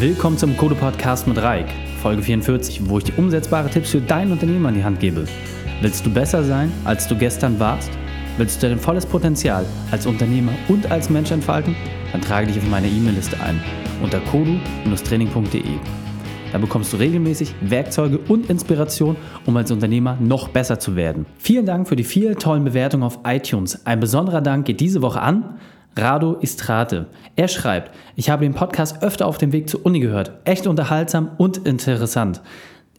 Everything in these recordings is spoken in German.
Willkommen zum Code Podcast mit Reik, Folge 44, wo ich dir umsetzbare Tipps für dein Unternehmen an die Hand gebe. Willst du besser sein, als du gestern warst? Willst du dein volles Potenzial als Unternehmer und als Mensch entfalten? Dann trage dich auf meine E-Mail-Liste ein unter kodu-training.de. Da bekommst du regelmäßig Werkzeuge und Inspiration, um als Unternehmer noch besser zu werden. Vielen Dank für die vielen tollen Bewertungen auf iTunes. Ein besonderer Dank geht diese Woche an Rado Istrate. Er schreibt, ich habe den Podcast öfter auf dem Weg zur Uni gehört. Echt unterhaltsam und interessant.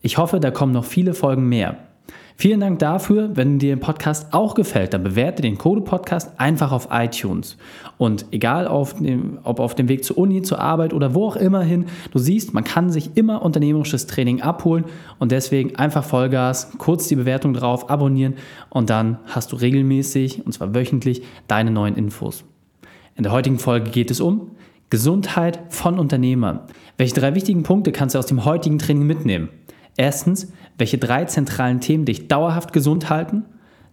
Ich hoffe, da kommen noch viele Folgen mehr. Vielen Dank dafür. Wenn dir der Podcast auch gefällt, dann bewerte den Code Podcast einfach auf iTunes. Und egal auf dem, ob auf dem Weg zur Uni, zur Arbeit oder wo auch immer hin, du siehst, man kann sich immer unternehmerisches Training abholen und deswegen einfach Vollgas, kurz die Bewertung drauf, abonnieren und dann hast du regelmäßig, und zwar wöchentlich, deine neuen Infos. In der heutigen Folge geht es um Gesundheit von Unternehmern. Welche drei wichtigen Punkte kannst du aus dem heutigen Training mitnehmen? Erstens, welche drei zentralen Themen dich dauerhaft gesund halten?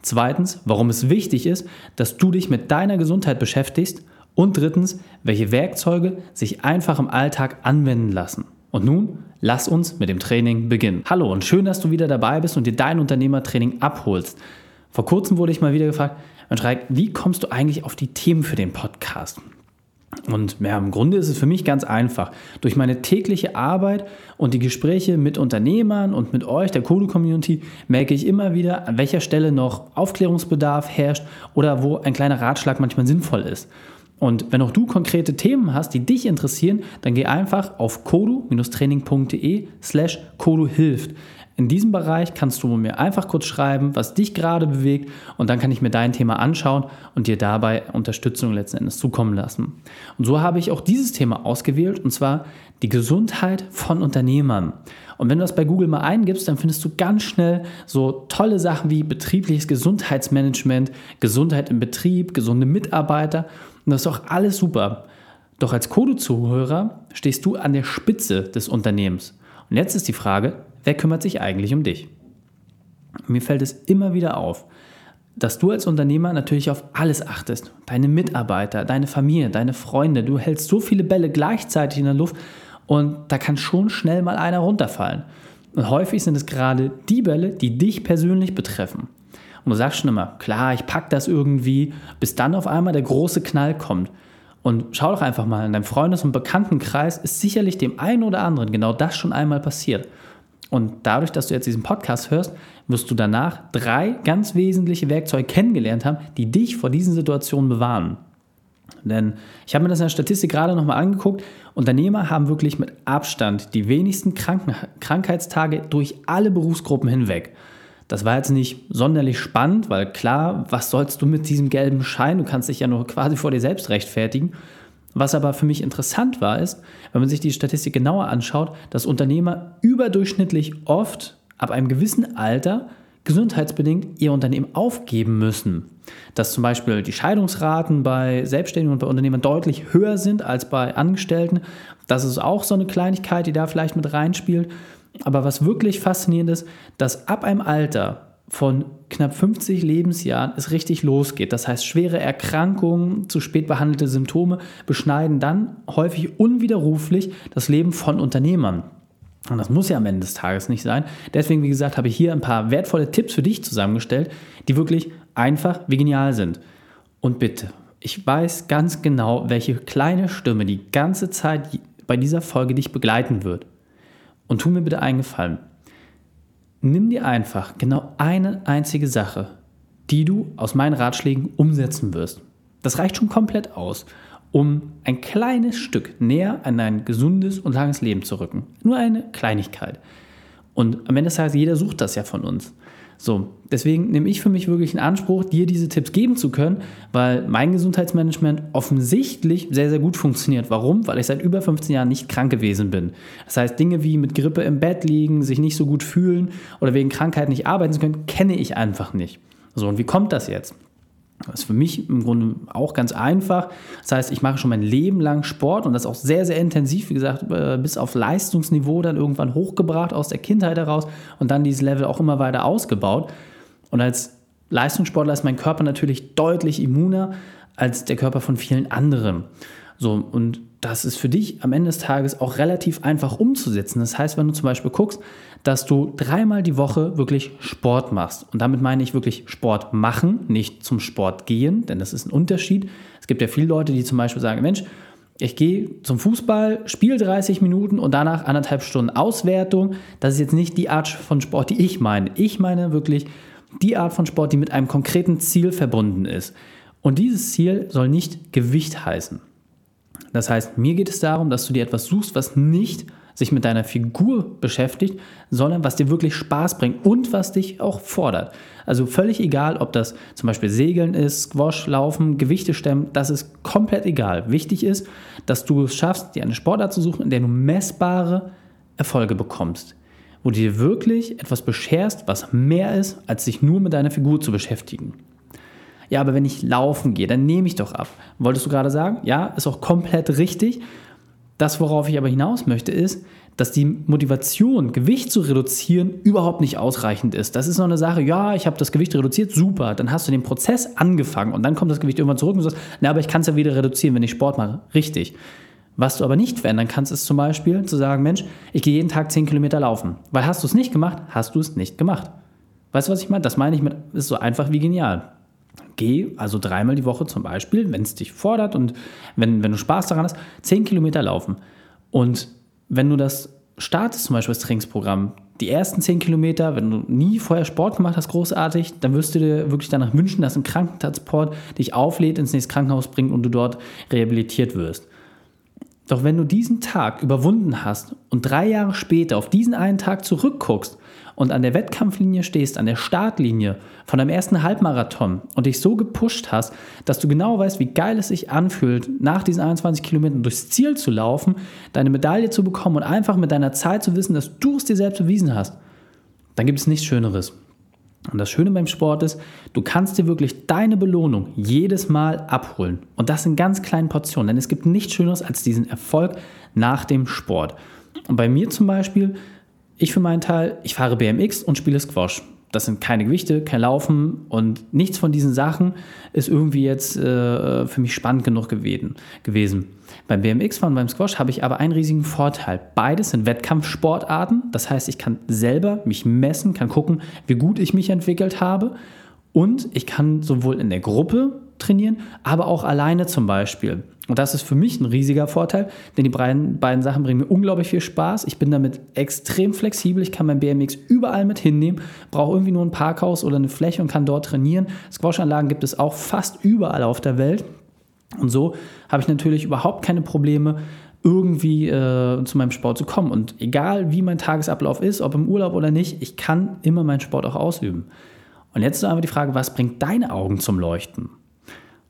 Zweitens, warum es wichtig ist, dass du dich mit deiner Gesundheit beschäftigst. Und drittens, welche Werkzeuge sich einfach im Alltag anwenden lassen. Und nun, lass uns mit dem Training beginnen. Hallo und schön, dass du wieder dabei bist und dir dein Unternehmertraining abholst. Vor kurzem wurde ich mal wieder gefragt, Mensch, Reik, wie kommst du eigentlich auf die Themen für den Podcast? Und ja, im Grunde ist es für mich ganz einfach. Durch meine tägliche Arbeit und die Gespräche mit Unternehmern und mit euch, der Kodo-Community, merke ich immer wieder, an welcher Stelle noch Aufklärungsbedarf herrscht oder wo ein kleiner Ratschlag manchmal sinnvoll ist. Und wenn auch du konkrete Themen hast, die dich interessieren, dann geh einfach auf kodo-training.de slash kodo hilft. In diesem Bereich kannst du mir einfach kurz schreiben, was dich gerade bewegt und dann kann ich mir dein Thema anschauen und dir dabei Unterstützung letzten Endes zukommen lassen. Und so habe ich auch dieses Thema ausgewählt und zwar die Gesundheit von Unternehmern. Und wenn du das bei Google mal eingibst, dann findest du ganz schnell so tolle Sachen wie betriebliches Gesundheitsmanagement, Gesundheit im Betrieb, gesunde Mitarbeiter und das ist auch alles super. Doch als Kodo-Zuhörer stehst du an der Spitze des Unternehmens. Und jetzt ist die Frage, wer kümmert sich eigentlich um dich? Mir fällt es immer wieder auf, dass du als Unternehmer natürlich auf alles achtest. Deine Mitarbeiter, deine Familie, deine Freunde. Du hältst so viele Bälle gleichzeitig in der Luft und da kann schon schnell mal einer runterfallen. Und häufig sind es gerade die Bälle, die dich persönlich betreffen. Und du sagst schon immer, klar, ich packe das irgendwie, bis dann auf einmal der große Knall kommt. Und schau doch einfach mal, in deinem Freundes- und Bekanntenkreis ist sicherlich dem einen oder anderen genau das schon einmal passiert. Und dadurch, dass du jetzt diesen Podcast hörst, wirst du danach drei ganz wesentliche Werkzeuge kennengelernt haben, die dich vor diesen Situationen bewahren. Denn ich habe mir das in der Statistik gerade nochmal angeguckt. Unternehmer haben wirklich mit Abstand die wenigsten Kranken Krankheitstage durch alle Berufsgruppen hinweg. Das war jetzt nicht sonderlich spannend, weil klar, was sollst du mit diesem gelben Schein? Du kannst dich ja nur quasi vor dir selbst rechtfertigen. Was aber für mich interessant war, ist, wenn man sich die Statistik genauer anschaut, dass Unternehmer überdurchschnittlich oft ab einem gewissen Alter gesundheitsbedingt ihr Unternehmen aufgeben müssen. Dass zum Beispiel die Scheidungsraten bei Selbstständigen und bei Unternehmern deutlich höher sind als bei Angestellten. Das ist auch so eine Kleinigkeit, die da vielleicht mit reinspielt. Aber was wirklich faszinierend ist, dass ab einem Alter von knapp 50 Lebensjahren es richtig losgeht. Das heißt, schwere Erkrankungen, zu spät behandelte Symptome beschneiden dann häufig unwiderruflich das Leben von Unternehmern. Und das muss ja am Ende des Tages nicht sein. Deswegen, wie gesagt, habe ich hier ein paar wertvolle Tipps für dich zusammengestellt, die wirklich einfach wie genial sind. Und bitte, ich weiß ganz genau, welche kleine Stimme die ganze Zeit bei dieser Folge dich begleiten wird. Und tu mir bitte einen Gefallen nimm dir einfach genau eine einzige Sache, die du aus meinen Ratschlägen umsetzen wirst. Das reicht schon komplett aus, um ein kleines Stück näher an ein gesundes und langes Leben zu rücken. Nur eine Kleinigkeit. Und am Ende des Tages, jeder sucht das ja von uns. So, deswegen nehme ich für mich wirklich in Anspruch, dir diese Tipps geben zu können, weil mein Gesundheitsmanagement offensichtlich sehr, sehr gut funktioniert. Warum? Weil ich seit über 15 Jahren nicht krank gewesen bin. Das heißt, Dinge wie mit Grippe im Bett liegen, sich nicht so gut fühlen oder wegen Krankheit nicht arbeiten zu können, kenne ich einfach nicht. So, und wie kommt das jetzt? Das ist für mich im Grunde auch ganz einfach. Das heißt, ich mache schon mein Leben lang Sport und das auch sehr, sehr intensiv, wie gesagt, äh, bis auf Leistungsniveau dann irgendwann hochgebracht aus der Kindheit heraus und dann dieses Level auch immer weiter ausgebaut. Und als Leistungssportler ist mein Körper natürlich deutlich immuner als der Körper von vielen anderen. So, und das ist für dich am Ende des Tages auch relativ einfach umzusetzen. Das heißt, wenn du zum Beispiel guckst, dass du dreimal die Woche wirklich Sport machst. Und damit meine ich wirklich Sport machen, nicht zum Sport gehen, denn das ist ein Unterschied. Es gibt ja viele Leute, die zum Beispiel sagen, Mensch, ich gehe zum Fußball, spiele 30 Minuten und danach anderthalb Stunden Auswertung. Das ist jetzt nicht die Art von Sport, die ich meine. Ich meine wirklich die Art von Sport, die mit einem konkreten Ziel verbunden ist. Und dieses Ziel soll nicht Gewicht heißen. Das heißt, mir geht es darum, dass du dir etwas suchst, was nicht sich mit deiner Figur beschäftigt, sondern was dir wirklich Spaß bringt und was dich auch fordert. Also völlig egal, ob das zum Beispiel Segeln ist, Squash, Laufen, Gewichte stemmen, das ist komplett egal. Wichtig ist, dass du es schaffst, dir eine Sportart zu suchen, in der du messbare Erfolge bekommst. Wo du dir wirklich etwas bescherst, was mehr ist, als sich nur mit deiner Figur zu beschäftigen ja, aber wenn ich laufen gehe, dann nehme ich doch ab. Wolltest du gerade sagen? Ja, ist auch komplett richtig. Das, worauf ich aber hinaus möchte, ist, dass die Motivation, Gewicht zu reduzieren, überhaupt nicht ausreichend ist. Das ist so eine Sache, ja, ich habe das Gewicht reduziert, super, dann hast du den Prozess angefangen und dann kommt das Gewicht irgendwann zurück und du sagst, na, aber ich kann es ja wieder reduzieren, wenn ich Sport mache. Richtig. Was du aber nicht verändern kannst, ist zum Beispiel zu sagen, Mensch, ich gehe jeden Tag 10 Kilometer laufen. Weil hast du es nicht gemacht, hast du es nicht gemacht. Weißt du, was ich meine? Das meine ich mit, ist so einfach wie genial. Geh also dreimal die Woche zum Beispiel, wenn es dich fordert und wenn, wenn du Spaß daran hast, 10 Kilometer laufen. Und wenn du das startest, zum Beispiel das Trainingsprogramm, die ersten 10 Kilometer, wenn du nie vorher Sport gemacht hast, großartig, dann wirst du dir wirklich danach wünschen, dass ein Krankentransport dich auflädt, ins nächste Krankenhaus bringt und du dort rehabilitiert wirst. Doch wenn du diesen Tag überwunden hast und drei Jahre später auf diesen einen Tag zurückguckst und an der Wettkampflinie stehst, an der Startlinie von deinem ersten Halbmarathon und dich so gepusht hast, dass du genau weißt, wie geil es sich anfühlt, nach diesen 21 Kilometern durchs Ziel zu laufen, deine Medaille zu bekommen und einfach mit deiner Zeit zu wissen, dass du es dir selbst bewiesen hast, dann gibt es nichts Schöneres. Und das Schöne beim Sport ist, du kannst dir wirklich deine Belohnung jedes Mal abholen. Und das in ganz kleinen Portionen. Denn es gibt nichts Schöneres als diesen Erfolg nach dem Sport. Und bei mir zum Beispiel ich für meinen Teil, ich fahre BMX und spiele Squash. Das sind keine Gewichte, kein Laufen und nichts von diesen Sachen ist irgendwie jetzt äh, für mich spannend genug gewesen. Beim BMX-Fahren und beim Squash habe ich aber einen riesigen Vorteil. Beides sind Wettkampfsportarten. Das heißt, ich kann selber mich messen, kann gucken, wie gut ich mich entwickelt habe. Und ich kann sowohl in der Gruppe trainieren, aber auch alleine zum Beispiel. Und das ist für mich ein riesiger Vorteil, denn die beiden, beiden Sachen bringen mir unglaublich viel Spaß. Ich bin damit extrem flexibel. Ich kann mein BMX überall mit hinnehmen, brauche irgendwie nur ein Parkhaus oder eine Fläche und kann dort trainieren. Squash-Anlagen gibt es auch fast überall auf der Welt. Und so habe ich natürlich überhaupt keine Probleme, irgendwie äh, zu meinem Sport zu kommen. Und egal wie mein Tagesablauf ist, ob im Urlaub oder nicht, ich kann immer meinen Sport auch ausüben. Und jetzt ist einfach die Frage, was bringt deine Augen zum Leuchten?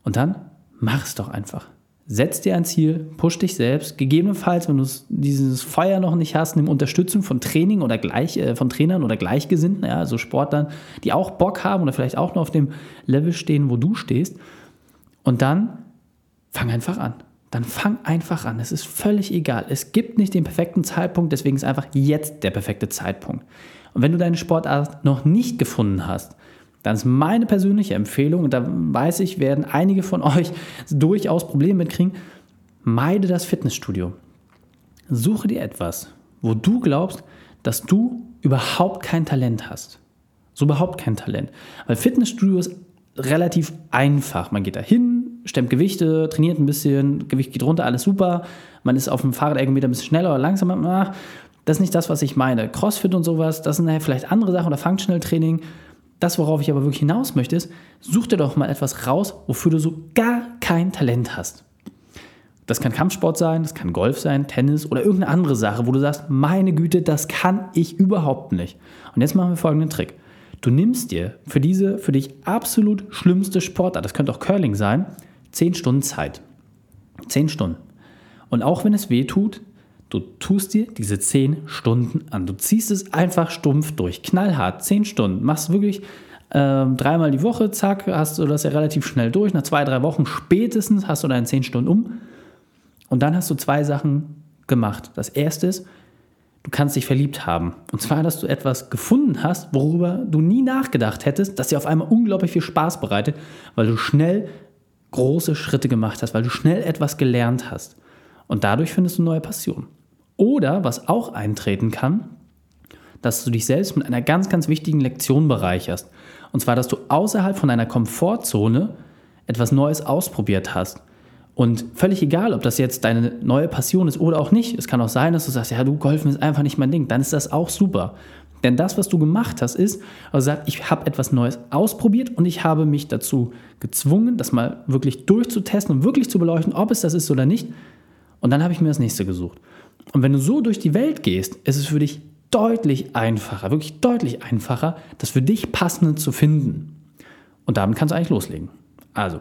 Und dann mach es doch einfach. Setz dir ein Ziel, push dich selbst. Gegebenenfalls, wenn du dieses Feuer noch nicht hast, nimm Unterstützung von Training oder gleich, äh, von Trainern oder Gleichgesinnten, ja, also Sportlern, die auch Bock haben oder vielleicht auch noch auf dem Level stehen, wo du stehst. Und dann fang einfach an. Dann fang einfach an. Es ist völlig egal. Es gibt nicht den perfekten Zeitpunkt, deswegen ist einfach jetzt der perfekte Zeitpunkt. Und wenn du deine Sportart noch nicht gefunden hast, dann ist meine persönliche Empfehlung, und da weiß ich, werden einige von euch durchaus Probleme mitkriegen, meide das Fitnessstudio. Suche dir etwas, wo du glaubst, dass du überhaupt kein Talent hast. So überhaupt kein Talent. Weil Fitnessstudio ist relativ einfach. Man geht da hin, stemmt Gewichte, trainiert ein bisschen, Gewicht geht runter, alles super. Man ist auf dem Fahrradergometer ein bisschen schneller oder langsamer. Das ist nicht das, was ich meine. Crossfit und sowas, das sind vielleicht andere Sachen oder Functional Training. Das, worauf ich aber wirklich hinaus möchte, ist, such dir doch mal etwas raus, wofür du so gar kein Talent hast. Das kann Kampfsport sein, das kann Golf sein, Tennis oder irgendeine andere Sache, wo du sagst, meine Güte, das kann ich überhaupt nicht. Und jetzt machen wir folgenden Trick. Du nimmst dir für diese für dich absolut schlimmste Sportart, das könnte auch Curling sein, 10 Stunden Zeit. 10 Stunden. Und auch wenn es weh tut, Du tust dir diese 10 Stunden an. Du ziehst es einfach stumpf durch. Knallhart, 10 Stunden. Machst wirklich ähm, dreimal die Woche, zack, hast du das ja relativ schnell durch. Nach zwei, drei Wochen spätestens hast du deine 10 Stunden um. Und dann hast du zwei Sachen gemacht. Das erste ist, du kannst dich verliebt haben. Und zwar, dass du etwas gefunden hast, worüber du nie nachgedacht hättest, dass dir auf einmal unglaublich viel Spaß bereitet, weil du schnell große Schritte gemacht hast, weil du schnell etwas gelernt hast. Und dadurch findest du neue Passion. Oder was auch eintreten kann, dass du dich selbst mit einer ganz, ganz wichtigen Lektion bereicherst. Und zwar, dass du außerhalb von deiner Komfortzone etwas Neues ausprobiert hast. Und völlig egal, ob das jetzt deine neue Passion ist oder auch nicht. Es kann auch sein, dass du sagst, ja, du, Golfen ist einfach nicht mein Ding. Dann ist das auch super. Denn das, was du gemacht hast, ist, also sagt, ich habe etwas Neues ausprobiert und ich habe mich dazu gezwungen, das mal wirklich durchzutesten und wirklich zu beleuchten, ob es das ist oder nicht. Und dann habe ich mir das nächste gesucht. Und wenn du so durch die Welt gehst, ist es für dich deutlich einfacher, wirklich deutlich einfacher, das für dich passende zu finden. Und damit kannst du eigentlich loslegen. Also,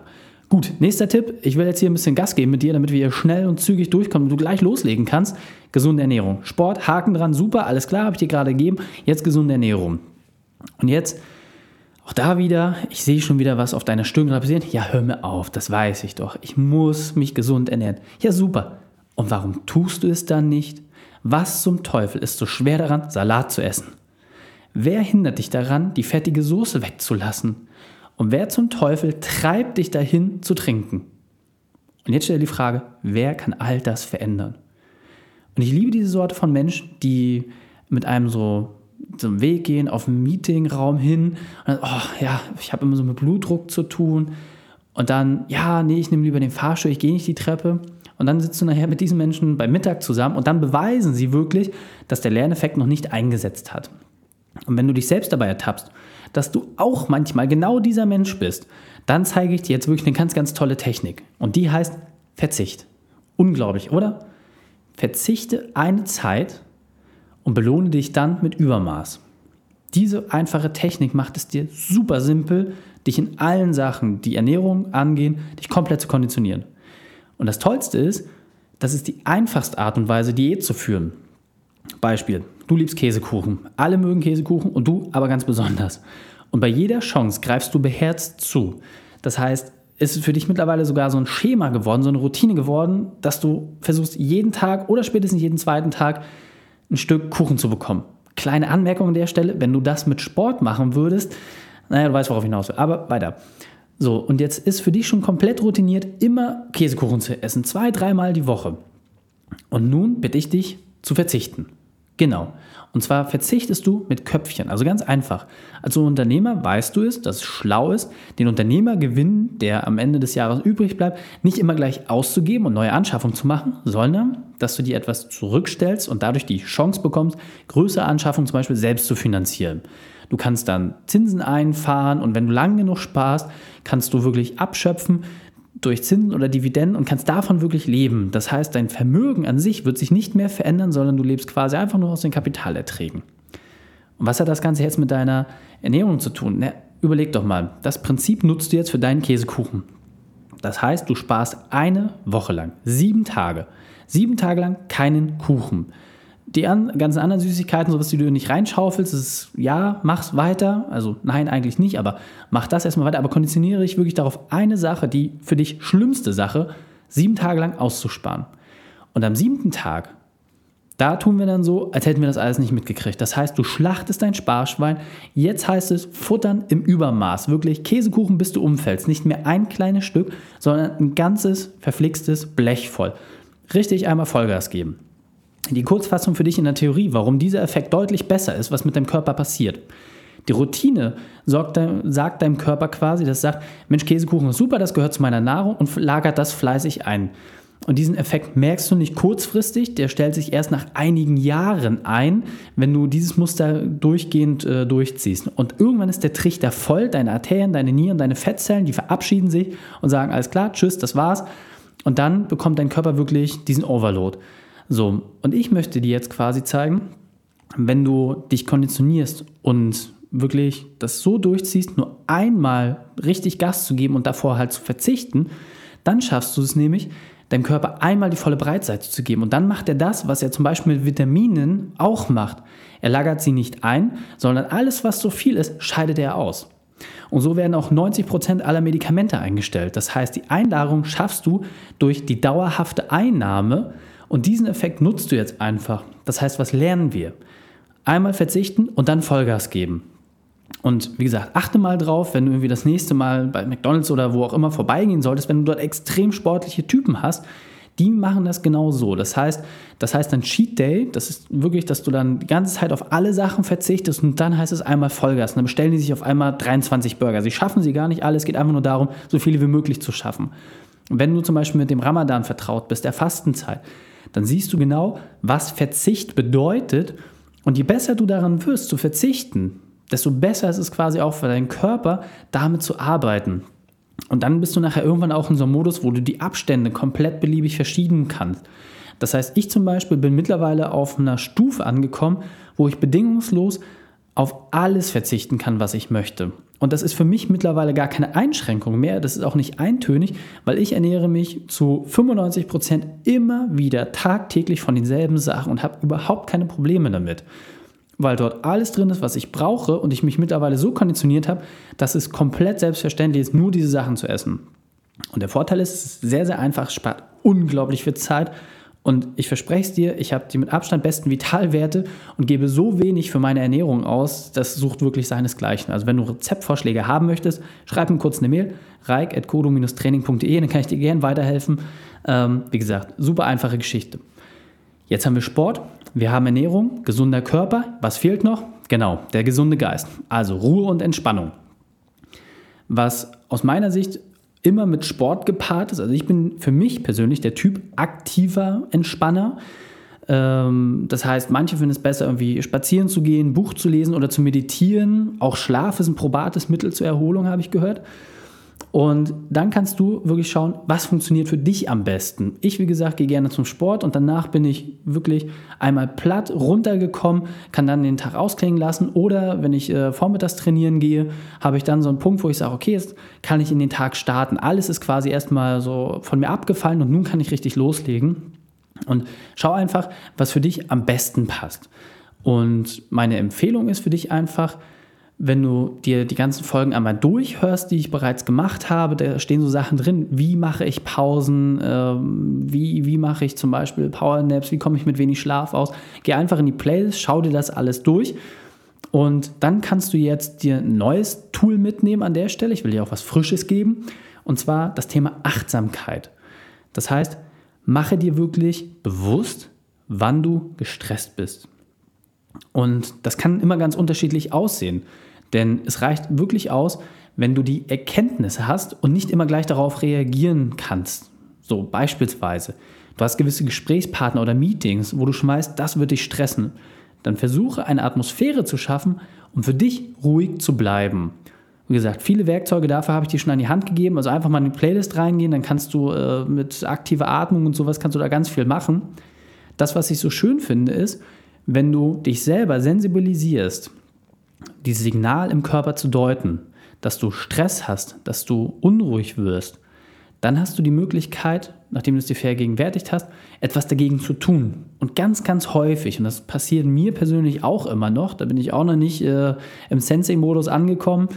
gut, nächster Tipp. Ich will jetzt hier ein bisschen Gas geben mit dir, damit wir hier schnell und zügig durchkommen und du gleich loslegen kannst. Gesunde Ernährung. Sport, Haken dran, super, alles klar, habe ich dir gerade gegeben. Jetzt gesunde Ernährung. Und jetzt, auch da wieder, ich sehe schon wieder was auf deiner Stirn passieren. Ja, hör mir auf, das weiß ich doch. Ich muss mich gesund ernähren. Ja, super. Und warum tust du es dann nicht? Was zum Teufel ist so schwer daran, Salat zu essen? Wer hindert dich daran, die fettige Soße wegzulassen? Und wer zum Teufel treibt dich dahin zu trinken? Und jetzt stell dir die Frage, wer kann all das verändern? Und ich liebe diese Sorte von Menschen, die mit einem so zum Weg gehen, auf einen Meetingraum hin und dann, oh ja, ich habe immer so mit Blutdruck zu tun. Und dann, ja, nee, ich nehme lieber den Fahrstuhl, ich gehe nicht die Treppe. Und dann sitzt du nachher mit diesen Menschen beim Mittag zusammen und dann beweisen sie wirklich, dass der Lerneffekt noch nicht eingesetzt hat. Und wenn du dich selbst dabei ertappst, dass du auch manchmal genau dieser Mensch bist, dann zeige ich dir jetzt wirklich eine ganz, ganz tolle Technik. Und die heißt Verzicht. Unglaublich, oder? Verzichte eine Zeit und belohne dich dann mit Übermaß. Diese einfache Technik macht es dir super simpel, dich in allen Sachen, die Ernährung angehen, dich komplett zu konditionieren. Und das Tollste ist, das ist die einfachste Art und Weise, Diät zu führen. Beispiel, du liebst Käsekuchen. Alle mögen Käsekuchen und du aber ganz besonders. Und bei jeder Chance greifst du beherzt zu. Das heißt, es ist für dich mittlerweile sogar so ein Schema geworden, so eine Routine geworden, dass du versuchst, jeden Tag oder spätestens jeden zweiten Tag ein Stück Kuchen zu bekommen. Kleine Anmerkung an der Stelle, wenn du das mit Sport machen würdest, naja, du weißt, worauf ich hinaus will. Aber weiter. So, und jetzt ist für dich schon komplett routiniert, immer Käsekuchen zu essen, zwei, dreimal die Woche. Und nun bitte ich dich zu verzichten. Genau. Und zwar verzichtest du mit Köpfchen. Also ganz einfach. Als Unternehmer weißt du es, dass es schlau ist, den Unternehmergewinn, der am Ende des Jahres übrig bleibt, nicht immer gleich auszugeben und neue Anschaffungen zu machen, sondern dass du dir etwas zurückstellst und dadurch die Chance bekommst, größere Anschaffungen zum Beispiel selbst zu finanzieren. Du kannst dann Zinsen einfahren und wenn du lang genug sparst, kannst du wirklich abschöpfen durch Zinsen oder Dividenden und kannst davon wirklich leben. Das heißt, dein Vermögen an sich wird sich nicht mehr verändern, sondern du lebst quasi einfach nur aus den Kapitalerträgen. Und was hat das Ganze jetzt mit deiner Ernährung zu tun? Na, überleg doch mal, das Prinzip nutzt du jetzt für deinen Käsekuchen. Das heißt, du sparst eine Woche lang, sieben Tage, sieben Tage lang keinen Kuchen die an, ganzen anderen Süßigkeiten, sowas, die du nicht reinschaufelst, ist ja, mach's weiter. Also nein, eigentlich nicht, aber mach das erstmal weiter. Aber konditioniere dich wirklich darauf, eine Sache, die für dich schlimmste Sache, sieben Tage lang auszusparen. Und am siebten Tag, da tun wir dann so, als hätten wir das alles nicht mitgekriegt. Das heißt, du schlachtest dein Sparschwein. Jetzt heißt es futtern im Übermaß. Wirklich Käsekuchen, bis du umfällst. Nicht mehr ein kleines Stück, sondern ein ganzes, verflixtes Blech voll. Richtig einmal Vollgas geben. Die Kurzfassung für dich in der Theorie, warum dieser Effekt deutlich besser ist, was mit deinem Körper passiert. Die Routine sorgt, sagt deinem Körper quasi, das sagt, Mensch, Käsekuchen ist super, das gehört zu meiner Nahrung und lagert das fleißig ein. Und diesen Effekt merkst du nicht kurzfristig, der stellt sich erst nach einigen Jahren ein, wenn du dieses Muster durchgehend äh, durchziehst. Und irgendwann ist der Trichter voll, deine Arterien, deine Nieren, deine Fettzellen, die verabschieden sich und sagen, alles klar, tschüss, das war's. Und dann bekommt dein Körper wirklich diesen Overload. So, und ich möchte dir jetzt quasi zeigen, wenn du dich konditionierst und wirklich das so durchziehst, nur einmal richtig Gas zu geben und davor halt zu verzichten, dann schaffst du es nämlich, deinem Körper einmal die volle Breitseite zu geben. Und dann macht er das, was er zum Beispiel mit Vitaminen auch macht. Er lagert sie nicht ein, sondern alles, was so viel ist, scheidet er aus. Und so werden auch 90 Prozent aller Medikamente eingestellt. Das heißt, die Einlagerung schaffst du durch die dauerhafte Einnahme und diesen Effekt nutzt du jetzt einfach. Das heißt, was lernen wir? Einmal verzichten und dann Vollgas geben. Und wie gesagt, achte mal drauf, wenn du irgendwie das nächste Mal bei McDonalds oder wo auch immer vorbeigehen solltest, wenn du dort extrem sportliche Typen hast, die machen das genau so. Das heißt, das heißt dann Cheat Day, das ist wirklich, dass du dann die ganze Zeit auf alle Sachen verzichtest und dann heißt es einmal Vollgas. Und dann bestellen die sich auf einmal 23 Burger. Sie schaffen sie gar nicht alle, es geht einfach nur darum, so viele wie möglich zu schaffen. wenn du zum Beispiel mit dem Ramadan vertraut bist, der Fastenzeit, dann siehst du genau, was Verzicht bedeutet. Und je besser du daran wirst, zu verzichten, desto besser ist es quasi auch für deinen Körper, damit zu arbeiten. Und dann bist du nachher irgendwann auch in so einem Modus, wo du die Abstände komplett beliebig verschieben kannst. Das heißt, ich zum Beispiel bin mittlerweile auf einer Stufe angekommen, wo ich bedingungslos auf alles verzichten kann, was ich möchte. Und das ist für mich mittlerweile gar keine Einschränkung mehr. Das ist auch nicht eintönig, weil ich ernähre mich zu 95 Prozent immer wieder tagtäglich von denselben Sachen und habe überhaupt keine Probleme damit weil dort alles drin ist, was ich brauche und ich mich mittlerweile so konditioniert habe, dass es komplett selbstverständlich ist, nur diese Sachen zu essen. Und der Vorteil ist, es ist sehr, sehr einfach, spart unglaublich viel Zeit und ich verspreche es dir, ich habe die mit Abstand besten Vitalwerte und gebe so wenig für meine Ernährung aus, das sucht wirklich seinesgleichen. Also wenn du Rezeptvorschläge haben möchtest, schreib mir kurz eine Mail, reik.kodo-training.de, dann kann ich dir gerne weiterhelfen. Ähm, wie gesagt, super einfache Geschichte. Jetzt haben wir Sport, wir haben Ernährung, gesunder Körper. Was fehlt noch? Genau, der gesunde Geist. Also Ruhe und Entspannung. Was aus meiner Sicht immer mit Sport gepaart ist. Also ich bin für mich persönlich der Typ aktiver Entspanner. Ähm, das heißt, manche finden es besser, irgendwie spazieren zu gehen, Buch zu lesen oder zu meditieren. Auch Schlaf ist ein probates Mittel zur Erholung, habe ich gehört. Und dann kannst du wirklich schauen, was funktioniert für dich am besten. Ich, wie gesagt, gehe gerne zum Sport und danach bin ich wirklich einmal platt runtergekommen, kann dann den Tag ausklingen lassen. Oder wenn ich äh, vormittags trainieren gehe, habe ich dann so einen Punkt, wo ich sage, okay, jetzt kann ich in den Tag starten. Alles ist quasi erstmal so von mir abgefallen und nun kann ich richtig loslegen. Und schau einfach, was für dich am besten passt. Und meine Empfehlung ist für dich einfach, wenn du dir die ganzen Folgen einmal durchhörst, die ich bereits gemacht habe, da stehen so Sachen drin, wie mache ich Pausen, ähm, wie, wie mache ich zum Beispiel Powernaps, wie komme ich mit wenig Schlaf aus. Geh einfach in die Playlist, schau dir das alles durch und dann kannst du jetzt dir ein neues Tool mitnehmen an der Stelle. Ich will dir auch was Frisches geben und zwar das Thema Achtsamkeit. Das heißt, mache dir wirklich bewusst, wann du gestresst bist. Und das kann immer ganz unterschiedlich aussehen. Denn es reicht wirklich aus, wenn du die Erkenntnisse hast und nicht immer gleich darauf reagieren kannst. So beispielsweise, du hast gewisse Gesprächspartner oder Meetings, wo du schon weißt, das wird dich stressen. Dann versuche eine Atmosphäre zu schaffen, um für dich ruhig zu bleiben. Wie gesagt, viele Werkzeuge dafür habe ich dir schon an die Hand gegeben. Also einfach mal in die Playlist reingehen, dann kannst du äh, mit aktiver Atmung und sowas kannst du da ganz viel machen. Das, was ich so schön finde, ist, wenn du dich selber sensibilisierst dieses Signal im Körper zu deuten, dass du Stress hast, dass du unruhig wirst, dann hast du die Möglichkeit, nachdem du es dir vergegenwärtigt hast, etwas dagegen zu tun. Und ganz, ganz häufig, und das passiert mir persönlich auch immer noch, da bin ich auch noch nicht äh, im Sensing-Modus angekommen,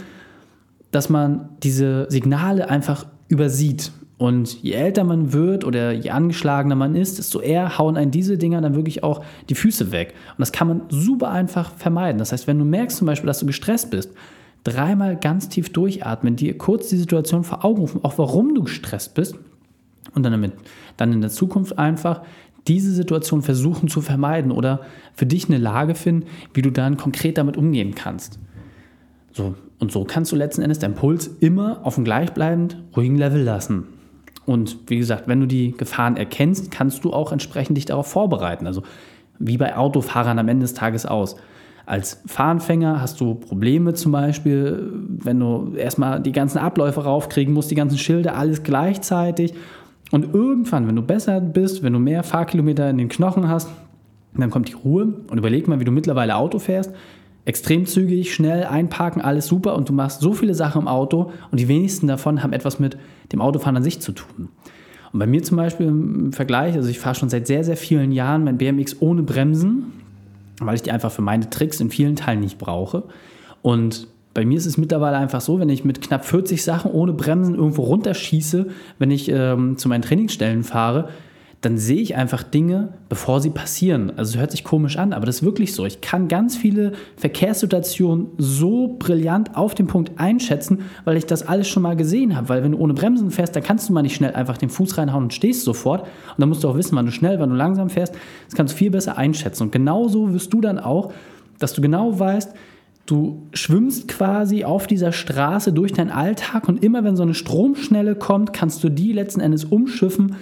dass man diese Signale einfach übersieht. Und je älter man wird oder je angeschlagener man ist, desto eher hauen einen diese Dinger dann wirklich auch die Füße weg. Und das kann man super einfach vermeiden. Das heißt, wenn du merkst zum Beispiel, dass du gestresst bist, dreimal ganz tief durchatmen, dir kurz die Situation vor Augen rufen, auch warum du gestresst bist und dann damit dann in der Zukunft einfach diese Situation versuchen zu vermeiden oder für dich eine Lage finden, wie du dann konkret damit umgehen kannst. So, und so kannst du letzten Endes deinen Puls immer auf einem gleichbleibend ruhigen Level lassen. Und wie gesagt, wenn du die Gefahren erkennst, kannst du auch entsprechend dich darauf vorbereiten. Also wie bei Autofahrern am Ende des Tages aus. Als Fahranfänger hast du Probleme zum Beispiel, wenn du erstmal die ganzen Abläufe raufkriegen musst, die ganzen Schilder, alles gleichzeitig. Und irgendwann, wenn du besser bist, wenn du mehr Fahrkilometer in den Knochen hast, dann kommt die Ruhe und überleg mal, wie du mittlerweile Auto fährst extrem zügig, schnell einparken, alles super und du machst so viele Sachen im Auto und die wenigsten davon haben etwas mit dem Autofahren an sich zu tun. Und bei mir zum Beispiel im Vergleich, also ich fahre schon seit sehr, sehr vielen Jahren mein BMX ohne Bremsen, weil ich die einfach für meine Tricks in vielen Teilen nicht brauche. Und bei mir ist es mittlerweile einfach so, wenn ich mit knapp 40 Sachen ohne Bremsen irgendwo runterschieße, wenn ich ähm, zu meinen Trainingsstellen fahre, dann sehe ich einfach Dinge, bevor sie passieren. Also es hört sich komisch an, aber das ist wirklich so. Ich kann ganz viele Verkehrssituationen so brillant auf den Punkt einschätzen, weil ich das alles schon mal gesehen habe. Weil wenn du ohne Bremsen fährst, dann kannst du mal nicht schnell einfach den Fuß reinhauen und stehst sofort. Und dann musst du auch wissen, wann du schnell, wann du langsam fährst. Das kannst du viel besser einschätzen. Und genauso wirst du dann auch, dass du genau weißt, Du schwimmst quasi auf dieser Straße durch deinen Alltag und immer wenn so eine Stromschnelle kommt, kannst du die letzten Endes umschiffen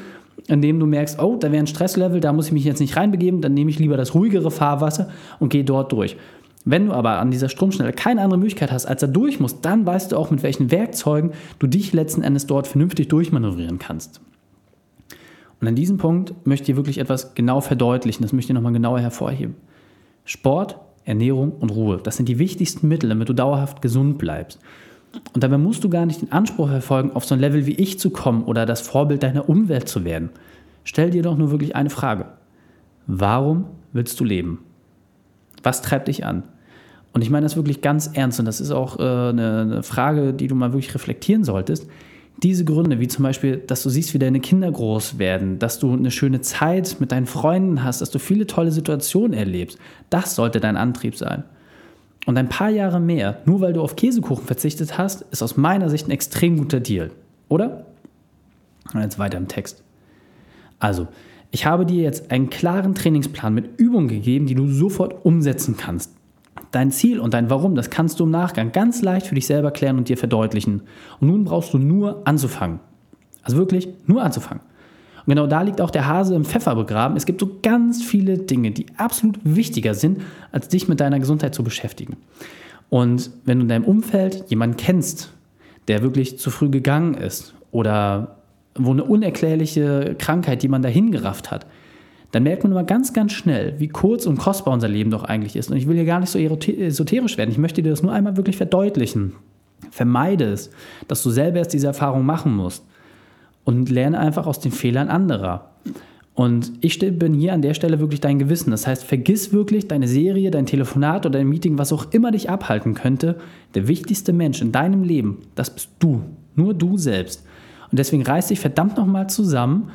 indem du merkst, oh, da wäre ein Stresslevel, da muss ich mich jetzt nicht reinbegeben, dann nehme ich lieber das ruhigere Fahrwasser und gehe dort durch. Wenn du aber an dieser Stromschnelle keine andere Möglichkeit hast, als da durch musst, dann weißt du auch, mit welchen Werkzeugen du dich letzten Endes dort vernünftig durchmanövrieren kannst. Und an diesem Punkt möchte ich wirklich etwas genau verdeutlichen, das möchte ich nochmal genauer hervorheben. Sport, Ernährung und Ruhe, das sind die wichtigsten Mittel, damit du dauerhaft gesund bleibst. Und dabei musst du gar nicht den Anspruch verfolgen, auf so ein Level wie ich zu kommen oder das Vorbild deiner Umwelt zu werden. Stell dir doch nur wirklich eine Frage. Warum willst du leben? Was treibt dich an? Und ich meine das wirklich ganz ernst und das ist auch äh, eine, eine Frage, die du mal wirklich reflektieren solltest. Diese Gründe, wie zum Beispiel, dass du siehst, wie deine Kinder groß werden, dass du eine schöne Zeit mit deinen Freunden hast, dass du viele tolle Situationen erlebst, das sollte dein Antrieb sein. Und ein paar Jahre mehr, nur weil du auf Käsekuchen verzichtet hast, ist aus meiner Sicht ein extrem guter Deal. Oder? Und jetzt weiter im Text. Also, ich habe dir jetzt einen klaren Trainingsplan mit Übungen gegeben, die du sofort umsetzen kannst. Dein Ziel und dein Warum, das kannst du im Nachgang ganz leicht für dich selber klären und dir verdeutlichen. Und nun brauchst du nur anzufangen. Also wirklich nur anzufangen. Und genau da liegt auch der Hase im Pfeffer begraben. Es gibt so ganz viele Dinge, die absolut wichtiger sind, als dich mit deiner Gesundheit zu beschäftigen. Und wenn du in deinem Umfeld jemanden kennst, der wirklich zu früh gegangen ist oder wo eine unerklärliche Krankheit, die man dahin gerafft hat, dann merkt man immer ganz, ganz schnell, wie kurz und kostbar unser Leben doch eigentlich ist. Und ich will hier gar nicht so esoterisch werden. Ich möchte dir das nur einmal wirklich verdeutlichen. Vermeide es, dass du selber erst diese Erfahrung machen musst und lerne einfach aus den Fehlern anderer. Und ich bin hier an der Stelle wirklich dein Gewissen. Das heißt, vergiss wirklich deine Serie, dein Telefonat oder dein Meeting, was auch immer dich abhalten könnte. Der wichtigste Mensch in deinem Leben, das bist du. Nur du selbst. Und deswegen reiß dich verdammt nochmal zusammen,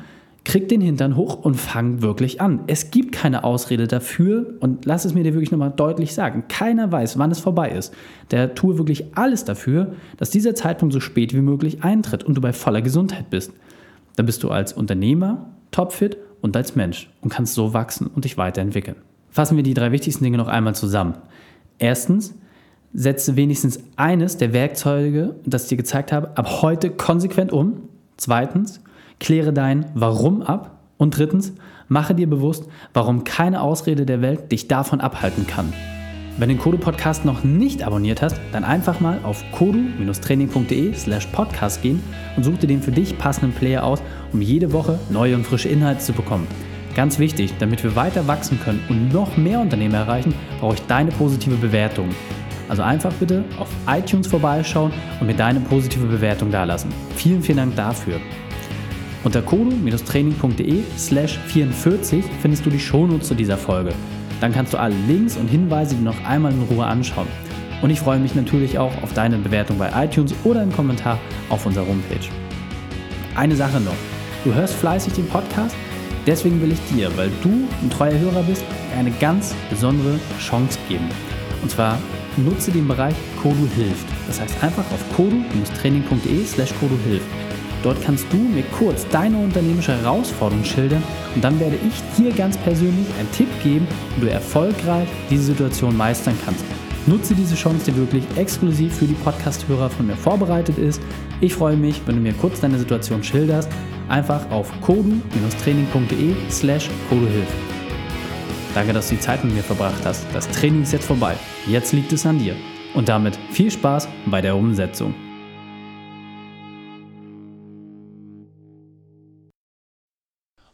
krieg den Hintern hoch und fang wirklich an. Es gibt keine Ausrede dafür und lass es mir dir wirklich nochmal deutlich sagen. Keiner weiß, wann es vorbei ist. Der tue wirklich alles dafür, dass dieser Zeitpunkt so spät wie möglich eintritt und du bei voller Gesundheit bist. Dann bist du als Unternehmer topfit und als Mensch und kannst so wachsen und dich weiterentwickeln. Fassen wir die drei wichtigsten Dinge noch einmal zusammen. Erstens, setze wenigstens eines der Werkzeuge, das ich dir gezeigt habe, ab heute konsequent um. Zweitens, Kläre dein Warum ab. Und drittens, mache dir bewusst, warum keine Ausrede der Welt dich davon abhalten kann. Wenn du den Kodo-Podcast noch nicht abonniert hast, dann einfach mal auf kodu-training.de slash podcast gehen und such dir den für dich passenden Player aus, um jede Woche neue und frische Inhalte zu bekommen. Ganz wichtig, damit wir weiter wachsen können und noch mehr Unternehmen erreichen, brauche ich deine positive Bewertung. Also einfach bitte auf iTunes vorbeischauen und mir deine positive Bewertung dalassen. Vielen, vielen Dank dafür. Unter kodo-training.de slash 44 findest du die Shownotes zu dieser Folge. Dann kannst du alle Links und Hinweise dir noch einmal in Ruhe anschauen. Und ich freue mich natürlich auch auf deine Bewertung bei iTunes oder einen Kommentar auf unserer Homepage. Eine Sache noch. Du hörst fleißig den Podcast, deswegen will ich dir, weil du ein treuer Hörer bist, eine ganz besondere Chance geben. Und zwar nutze den Bereich Kodu hilft. Das heißt einfach auf kodu-training.de slash kodu hilft. Dort kannst du mir kurz deine unternehmerische Herausforderung schildern und dann werde ich dir ganz persönlich einen Tipp geben, wie du erfolgreich diese Situation meistern kannst. Nutze diese Chance, die wirklich exklusiv für die Podcast-Hörer von mir vorbereitet ist. Ich freue mich, wenn du mir kurz deine Situation schilderst. Einfach auf kodu-training.de slash koduhilfe. Danke, dass du die Zeit mit mir verbracht hast. Das Training ist jetzt vorbei. Jetzt liegt es an dir. Und damit viel Spaß bei der Umsetzung.